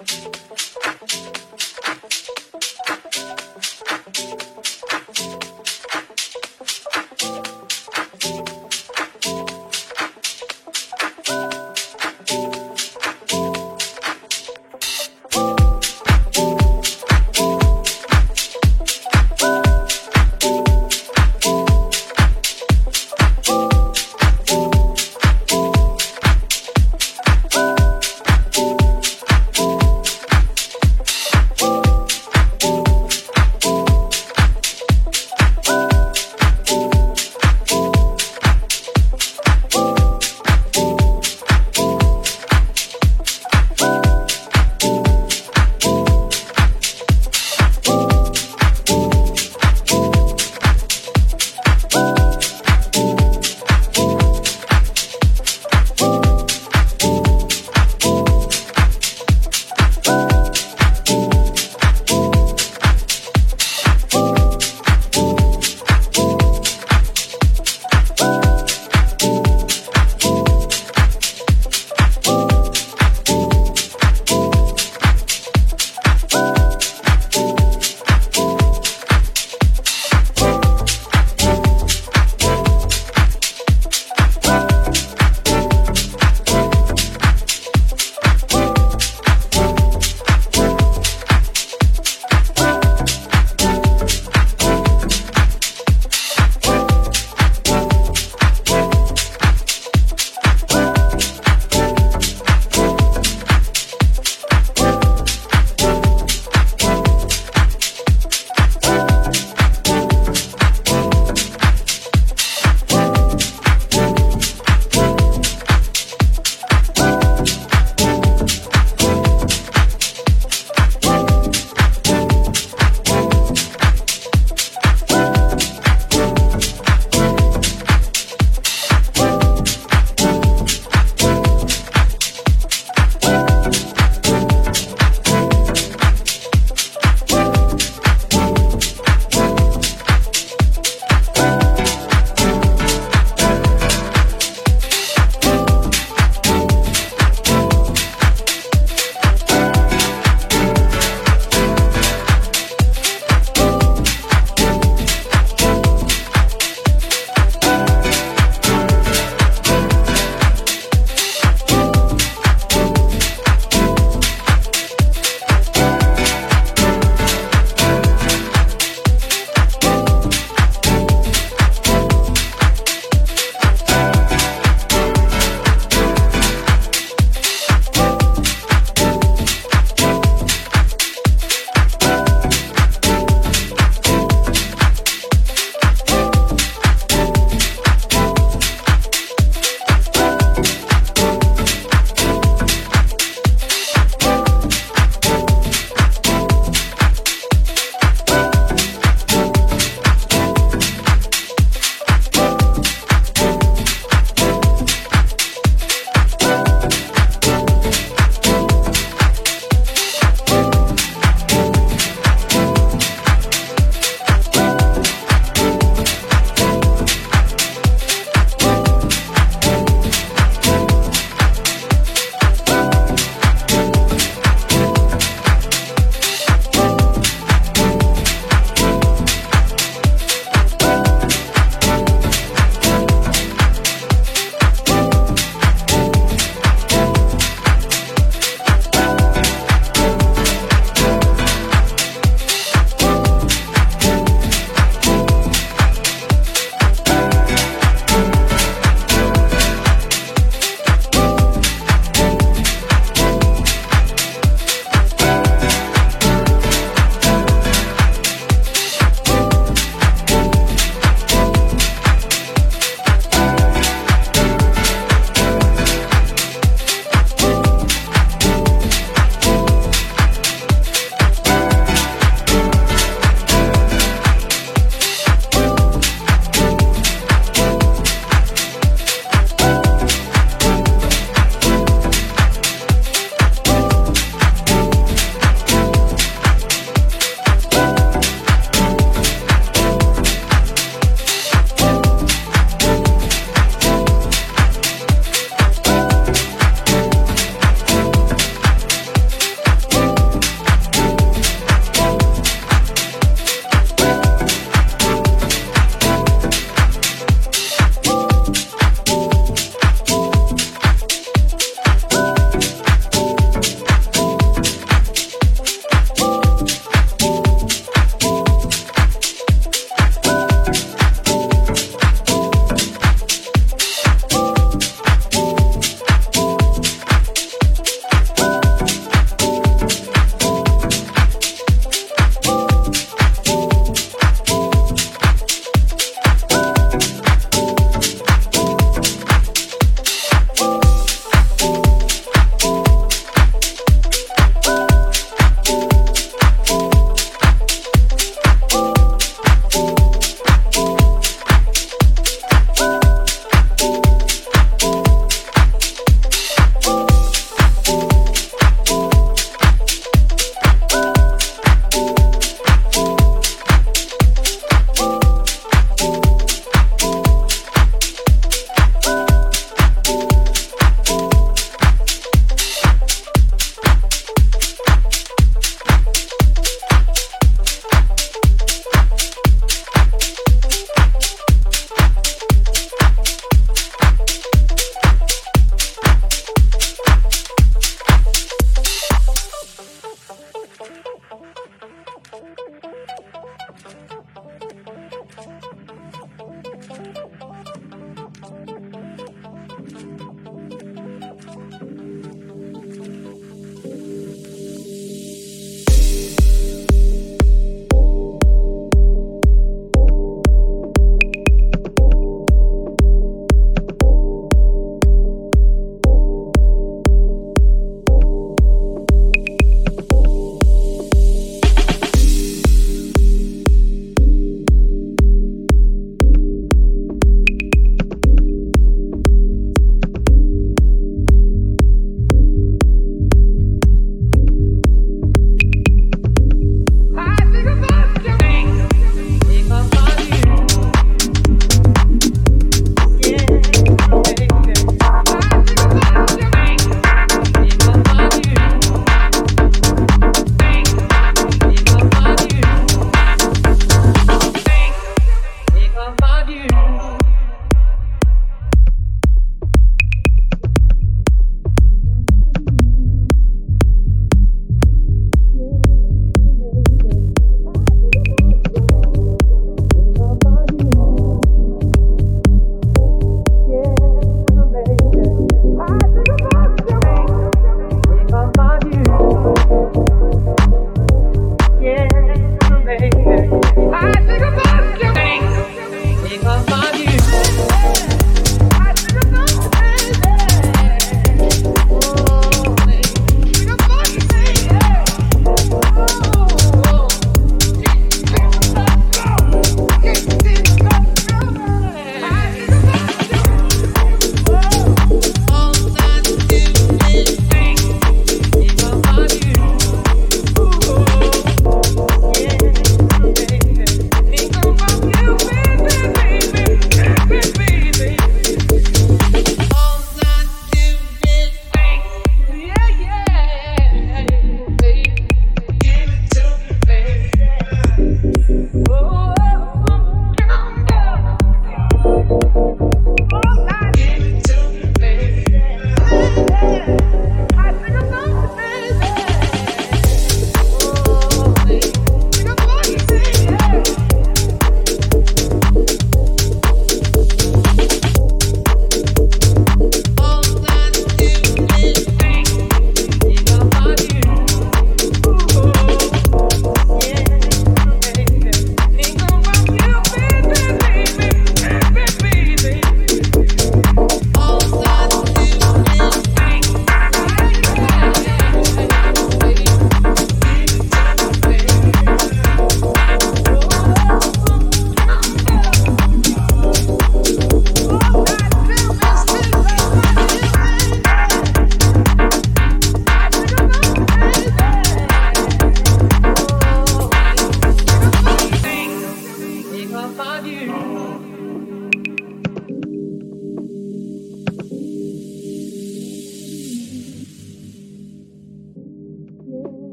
Pues Thank you. Pues